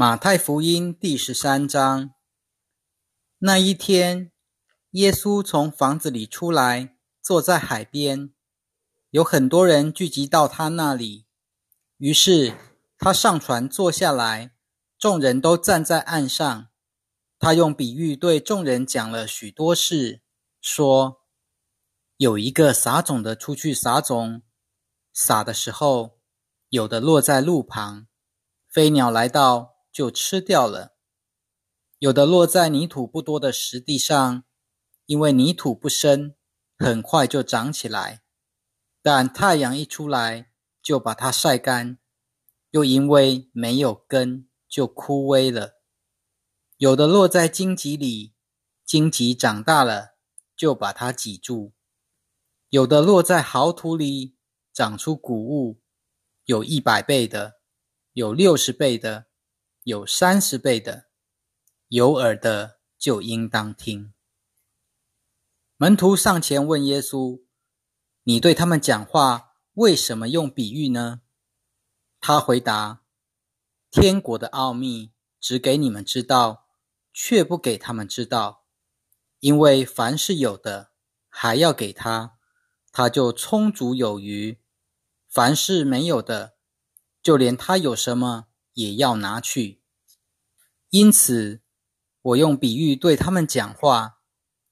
马太福音第十三章。那一天，耶稣从房子里出来，坐在海边，有很多人聚集到他那里。于是他上船坐下来，众人都站在岸上。他用比喻对众人讲了许多事，说：有一个撒种的出去撒种，撒的时候，有的落在路旁，飞鸟来到。就吃掉了，有的落在泥土不多的石地上，因为泥土不深，很快就长起来。但太阳一出来，就把它晒干，又因为没有根，就枯萎了。有的落在荆棘里，荆棘长大了，就把它挤住。有的落在好土里，长出谷物，有一百倍的，有六十倍的。有三十倍的，有耳的就应当听。门徒上前问耶稣：“你对他们讲话，为什么用比喻呢？”他回答：“天国的奥秘只给你们知道，却不给他们知道，因为凡是有的，还要给他，他就充足有余；凡是没有的，就连他有什么也要拿去。”因此，我用比喻对他们讲话，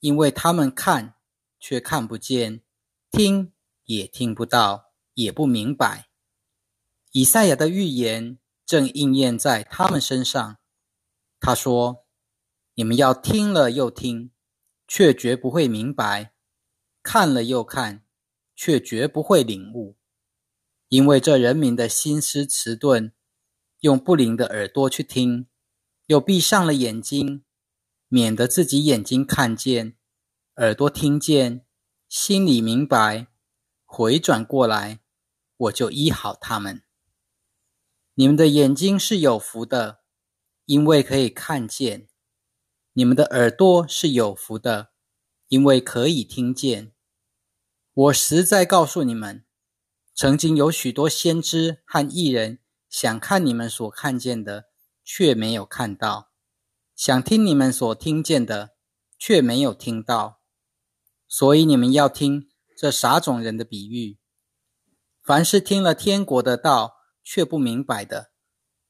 因为他们看却看不见，听也听不到，也不明白。以赛亚的预言正应验在他们身上。他说：“你们要听了又听，却绝不会明白；看了又看，却绝不会领悟。因为这人民的心思迟钝，用不灵的耳朵去听。”又闭上了眼睛，免得自己眼睛看见，耳朵听见，心里明白，回转过来，我就医好他们。你们的眼睛是有福的，因为可以看见；你们的耳朵是有福的，因为可以听见。我实在告诉你们，曾经有许多先知和艺人想看你们所看见的。却没有看到，想听你们所听见的，却没有听到，所以你们要听这傻种人的比喻。凡是听了天国的道却不明白的，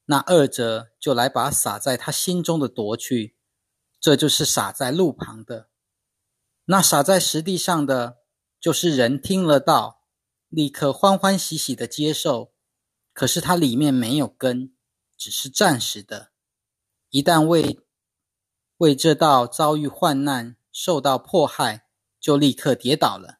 那二者就来把撒在他心中的夺去。这就是撒在路旁的。那撒在实地上的，就是人听了道，立刻欢欢喜喜的接受，可是它里面没有根。只是暂时的，一旦为为这道遭遇患难、受到迫害，就立刻跌倒了。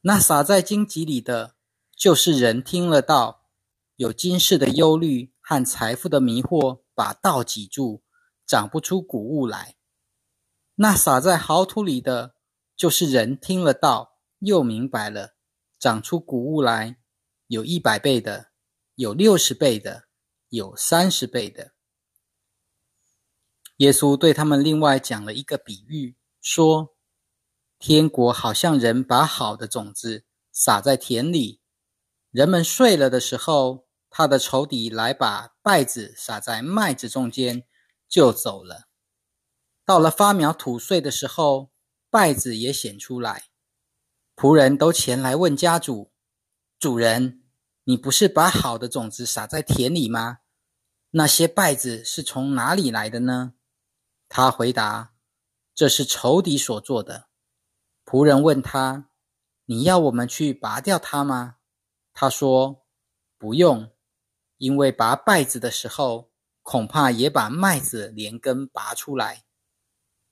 那撒在荆棘里的，就是人听了道，有今世的忧虑和财富的迷惑，把道挤住，长不出谷物来。那撒在好土里的，就是人听了道，又明白了，长出谷物来，有一百倍的，有六十倍的。有三十倍的。耶稣对他们另外讲了一个比喻，说：天国好像人把好的种子撒在田里，人们睡了的时候，他的仇敌来把稗子撒在麦子中间，就走了。到了发苗吐穗的时候，稗子也显出来，仆人都前来问家主：主人，你不是把好的种子撒在田里吗？那些稗子是从哪里来的呢？他回答：“这是仇敌所做的。”仆人问他：“你要我们去拔掉它吗？”他说：“不用，因为拔稗子的时候，恐怕也把麦子连根拔出来。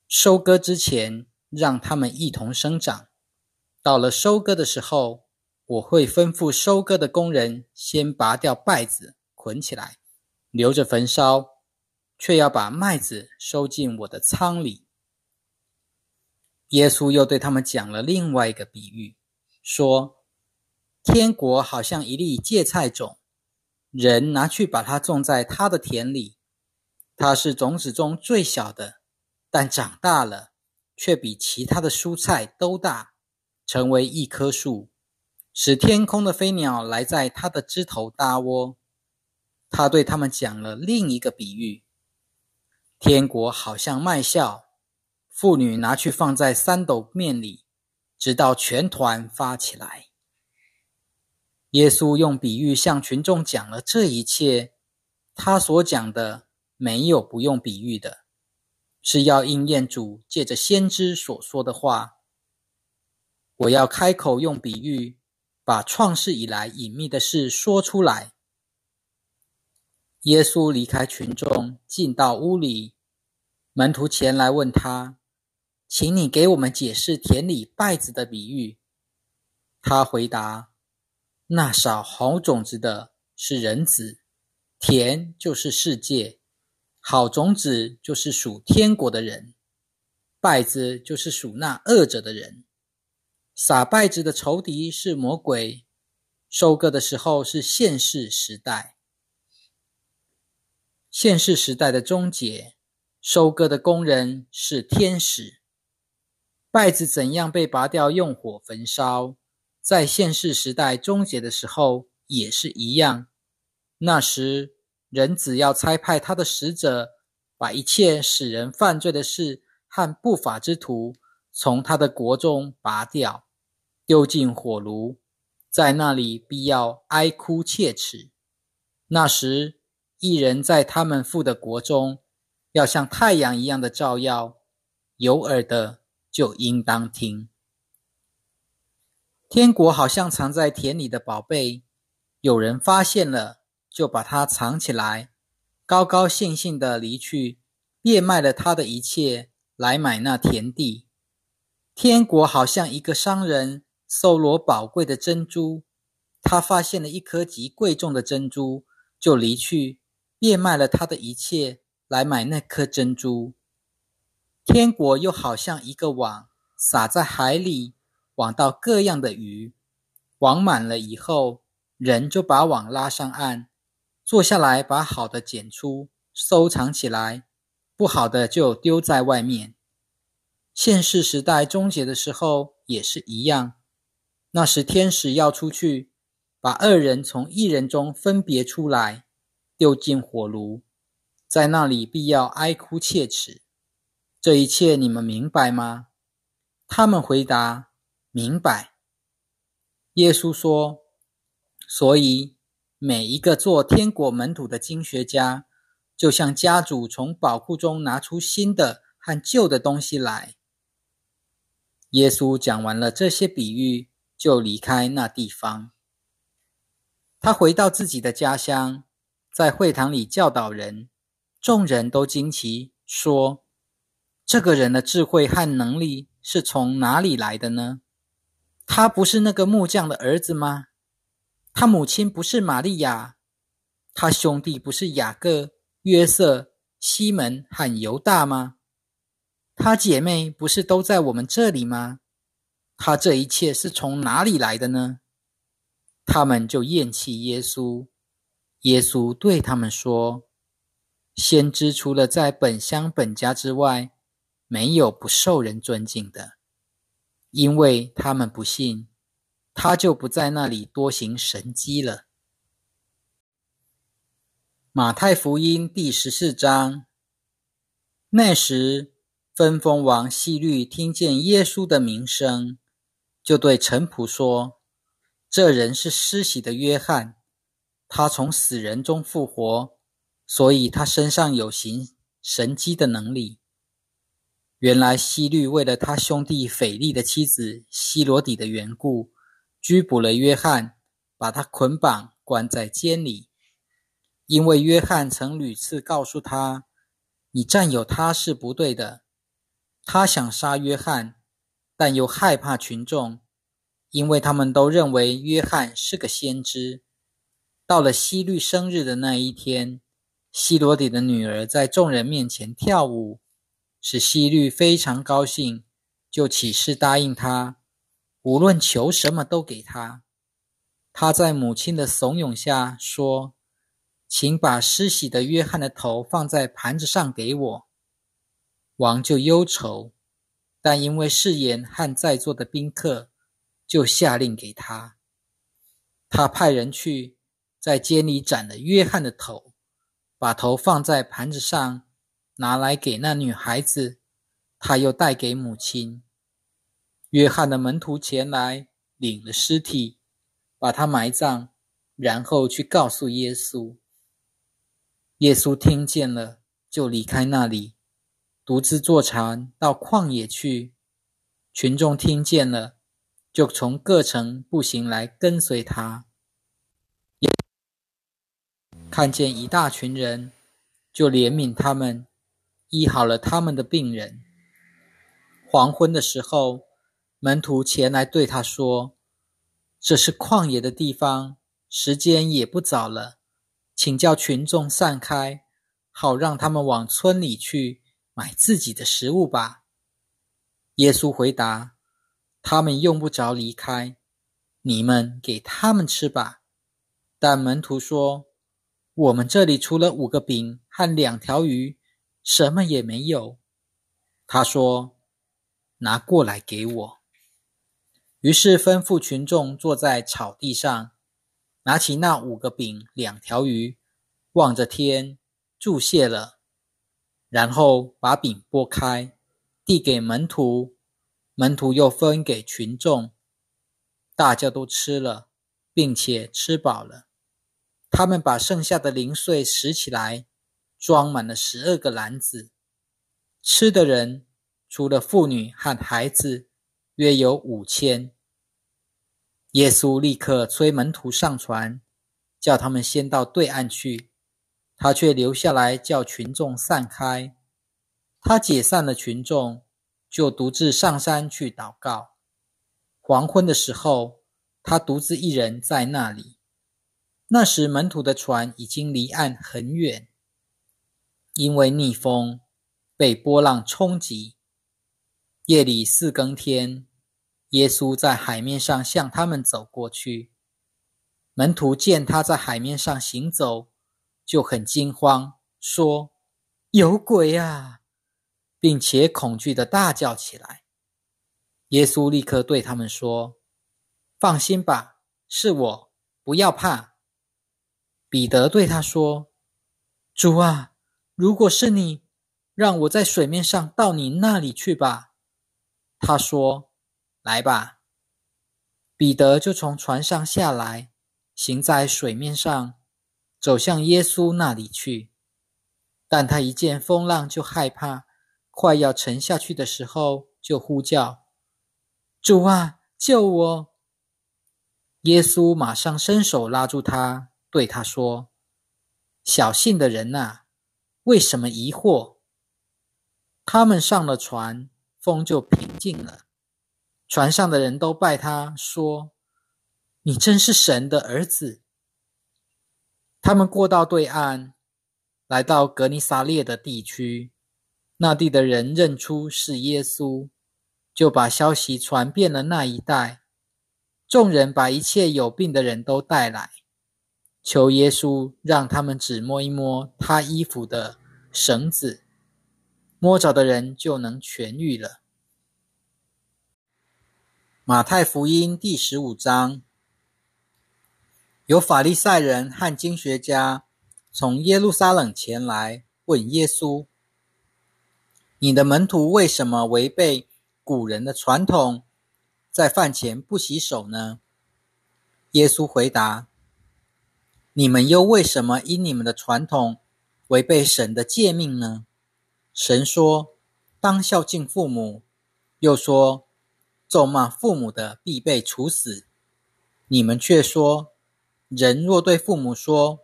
收割之前，让它们一同生长。到了收割的时候，我会吩咐收割的工人先拔掉稗子，捆起来。”留着焚烧，却要把麦子收进我的仓里。耶稣又对他们讲了另外一个比喻，说：天国好像一粒芥菜种，人拿去把它种在他的田里。它是种子中最小的，但长大了，却比其他的蔬菜都大，成为一棵树，使天空的飞鸟来在它的枝头搭窝。他对他们讲了另一个比喻：天国好像卖笑，妇女拿去放在三斗面里，直到全团发起来。耶稣用比喻向群众讲了这一切，他所讲的没有不用比喻的，是要应验主借着先知所说的话。我要开口用比喻，把创世以来隐秘的事说出来。耶稣离开群众，进到屋里，门徒前来问他：“请你给我们解释田里稗子的比喻。”他回答。那少好种子的是人子，田就是世界，好种子就是属天国的人，稗子就是属那恶者的人。撒稗子的仇敌是魔鬼，收割的时候是现世时代，现世时代的终结，收割的工人是天使。稗子怎样被拔掉，用火焚烧？在现世时代终结的时候也是一样。那时，人只要差派他的使者，把一切使人犯罪的事和不法之徒从他的国中拔掉，丢进火炉，在那里必要哀哭切齿。那时，一人在他们父的国中，要像太阳一样的照耀。有耳的就应当听。天国好像藏在田里的宝贝，有人发现了，就把它藏起来，高高兴兴的离去，变卖了他的一切来买那田地。天国好像一个商人搜罗宝贵的珍珠，他发现了一颗极贵重的珍珠，就离去，变卖了他的一切来买那颗珍珠。天国又好像一个网撒在海里。网到各样的鱼，网满了以后，人就把网拉上岸，坐下来把好的捡出，收藏起来，不好的就丢在外面。现世时代终结的时候也是一样，那时天使要出去，把二人从一人中分别出来，丢进火炉，在那里必要哀哭切齿。这一切你们明白吗？他们回答。明白，耶稣说：“所以每一个做天国门徒的经学家，就像家主从宝库中拿出新的和旧的东西来。”耶稣讲完了这些比喻，就离开那地方。他回到自己的家乡，在会堂里教导人，众人都惊奇，说：“这个人的智慧和能力是从哪里来的呢？”他不是那个木匠的儿子吗？他母亲不是玛利亚，他兄弟不是雅各、约瑟、西门和犹大吗？他姐妹不是都在我们这里吗？他这一切是从哪里来的呢？他们就厌弃耶稣。耶稣对他们说：“先知除了在本乡本家之外，没有不受人尊敬的。”因为他们不信，他就不在那里多行神迹了。马太福音第十四章。那时，分封王希律听见耶稣的名声，就对陈仆说：“这人是施洗的约翰，他从死人中复活，所以他身上有行神迹的能力。”原来希律为了他兄弟斐利的妻子希罗底的缘故，拘捕了约翰，把他捆绑关在监里。因为约翰曾屡次告诉他：“你占有他是不对的。”他想杀约翰，但又害怕群众，因为他们都认为约翰是个先知。到了希律生日的那一天，希罗底的女儿在众人面前跳舞。使希律非常高兴，就起誓答应他，无论求什么都给他。他在母亲的怂恿下说：“请把施洗的约翰的头放在盘子上给我。”王就忧愁，但因为誓言和在座的宾客，就下令给他。他派人去在监里斩了约翰的头，把头放在盘子上，拿来给那女孩子，他又带给母亲。约翰的门徒前来领了尸体，把他埋葬，然后去告诉耶稣。耶稣听见了，就离开那里，独自坐禅到旷野去。群众听见了。就从各城步行来跟随他，看见一大群人，就怜悯他们，医好了他们的病人。黄昏的时候，门徒前来对他说：“这是旷野的地方，时间也不早了，请叫群众散开，好让他们往村里去买自己的食物吧。”耶稣回答。他们用不着离开，你们给他们吃吧。但门徒说：“我们这里除了五个饼和两条鱼，什么也没有。”他说：“拿过来给我。”于是吩咐群众坐在草地上，拿起那五个饼两条鱼，望着天祝谢了，然后把饼拨开，递给门徒。门徒又分给群众，大家都吃了，并且吃饱了。他们把剩下的零碎拾起来，装满了十二个篮子。吃的人除了妇女和孩子，约有五千。耶稣立刻催门徒上船，叫他们先到对岸去，他却留下来叫群众散开。他解散了群众。就独自上山去祷告。黄昏的时候，他独自一人在那里。那时门徒的船已经离岸很远，因为逆风被波浪冲击。夜里四更天，耶稣在海面上向他们走过去。门徒见他在海面上行走，就很惊慌，说：“有鬼啊！”并且恐惧的大叫起来。耶稣立刻对他们说：“放心吧，是我，不要怕。”彼得对他说：“主啊，如果是你，让我在水面上到你那里去吧。”他说：“来吧。”彼得就从船上下来，行在水面上，走向耶稣那里去。但他一见风浪就害怕。快要沉下去的时候，就呼叫：“主啊，救我！”耶稣马上伸手拉住他，对他说：“小信的人呐，为什么疑惑？”他们上了船，风就平静了。船上的人都拜他说：“你真是神的儿子。”他们过到对岸，来到格尼撒列的地区。那地的人认出是耶稣，就把消息传遍了那一带。众人把一切有病的人都带来，求耶稣让他们只摸一摸他衣服的绳子，摸着的人就能痊愈了。马太福音第十五章，有法利赛人和经学家从耶路撒冷前来问耶稣。你的门徒为什么违背古人的传统，在饭前不洗手呢？耶稣回答：“你们又为什么因你们的传统违背神的诫命呢？神说：当孝敬父母，又说咒骂父母的必被处死。你们却说，人若对父母说：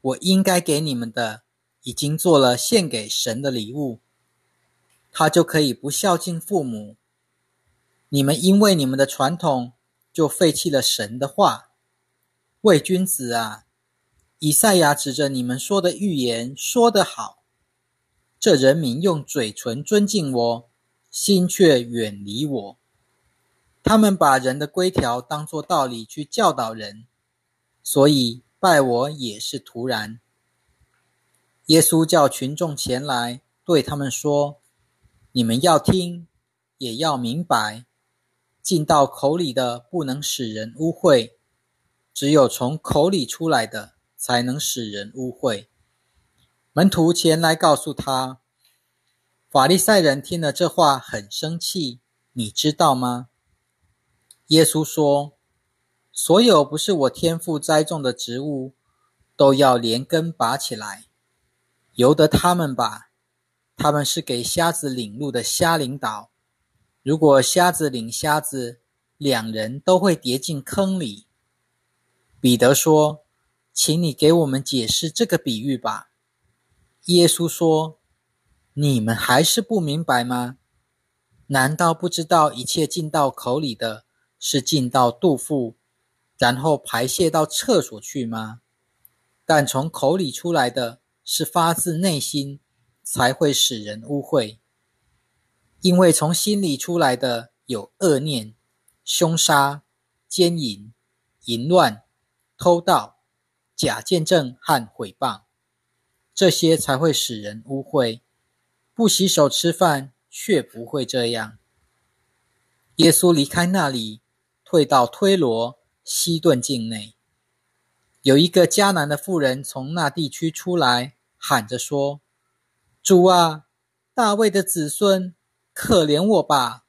我应该给你们的，已经做了献给神的礼物。”他就可以不孝敬父母。你们因为你们的传统，就废弃了神的话。伪君子啊！以赛亚指着你们说的预言说得好：这人民用嘴唇尊敬我，心却远离我。他们把人的规条当作道理去教导人，所以拜我也是徒然。耶稣叫群众前来，对他们说。你们要听，也要明白，进到口里的不能使人污秽，只有从口里出来的，才能使人污秽。门徒前来告诉他，法利赛人听了这话很生气，你知道吗？耶稣说：“所有不是我天赋栽种的植物，都要连根拔起来，由得他们吧。他们是给瞎子领路的瞎领导。如果瞎子领瞎子，两人都会跌进坑里。”彼得说：“请你给我们解释这个比喻吧。”耶稣说：“你们还是不明白吗？难道不知道一切进到口里的？”是进到肚腹，然后排泄到厕所去吗？但从口里出来的是发自内心，才会使人污秽。因为从心里出来的有恶念、凶杀、奸淫、淫乱、偷盗、假见证和毁谤，这些才会使人污秽。不洗手吃饭却不会这样。耶稣离开那里。退到推罗西顿境内，有一个迦南的妇人从那地区出来，喊着说：“主啊，大卫的子孙，可怜我吧！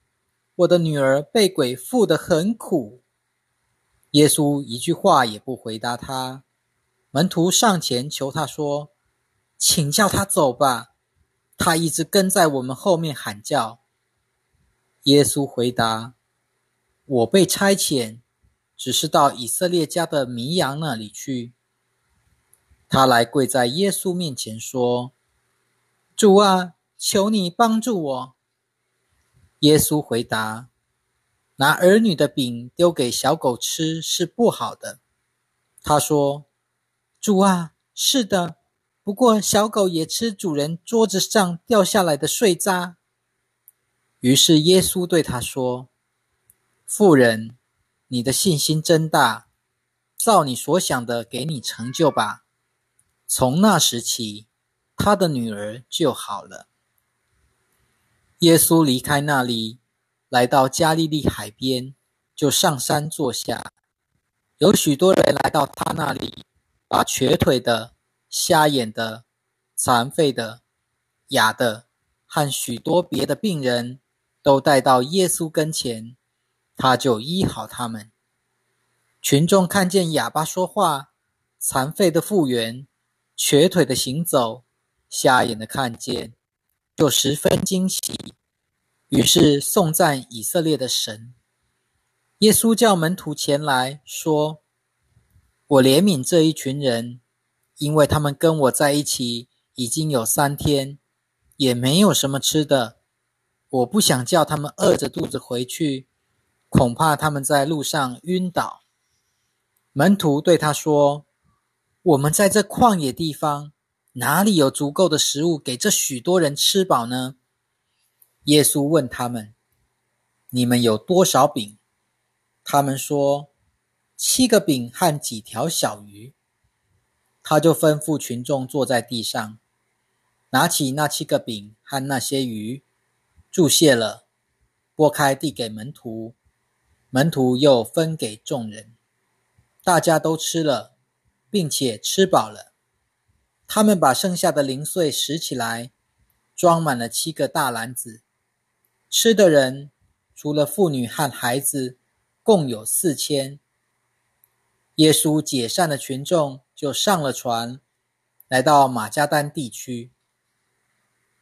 我的女儿被鬼附得很苦。”耶稣一句话也不回答他。门徒上前求他说：“请叫他走吧，他一直跟在我们后面喊叫。”耶稣回答。我被差遣，只是到以色列家的绵羊那里去。他来跪在耶稣面前说：“主啊，求你帮助我。”耶稣回答：“拿儿女的饼丢给小狗吃是不好的。”他说：“主啊，是的，不过小狗也吃主人桌子上掉下来的碎渣。”于是耶稣对他说。妇人，你的信心真大，照你所想的给你成就吧。从那时起，他的女儿就好了。耶稣离开那里，来到加利利海边，就上山坐下。有许多人来到他那里，把瘸腿的、瞎眼的、残废的、哑的和许多别的病人都带到耶稣跟前。他就医好他们。群众看见哑巴说话，残废的复原，瘸腿的行走，瞎眼的看见，就十分惊喜。于是颂赞以色列的神。耶稣叫门徒前来说：“我怜悯这一群人，因为他们跟我在一起已经有三天，也没有什么吃的。我不想叫他们饿着肚子回去。”恐怕他们在路上晕倒。门徒对他说：“我们在这旷野地方，哪里有足够的食物给这许多人吃饱呢？”耶稣问他们：“你们有多少饼？”他们说：“七个饼和几条小鱼。”他就吩咐群众坐在地上，拿起那七个饼和那些鱼，注谢了，拨开递给门徒。门徒又分给众人，大家都吃了，并且吃饱了。他们把剩下的零碎拾起来，装满了七个大篮子。吃的人除了妇女和孩子，共有四千。耶稣解散了群众，就上了船，来到马加丹地区。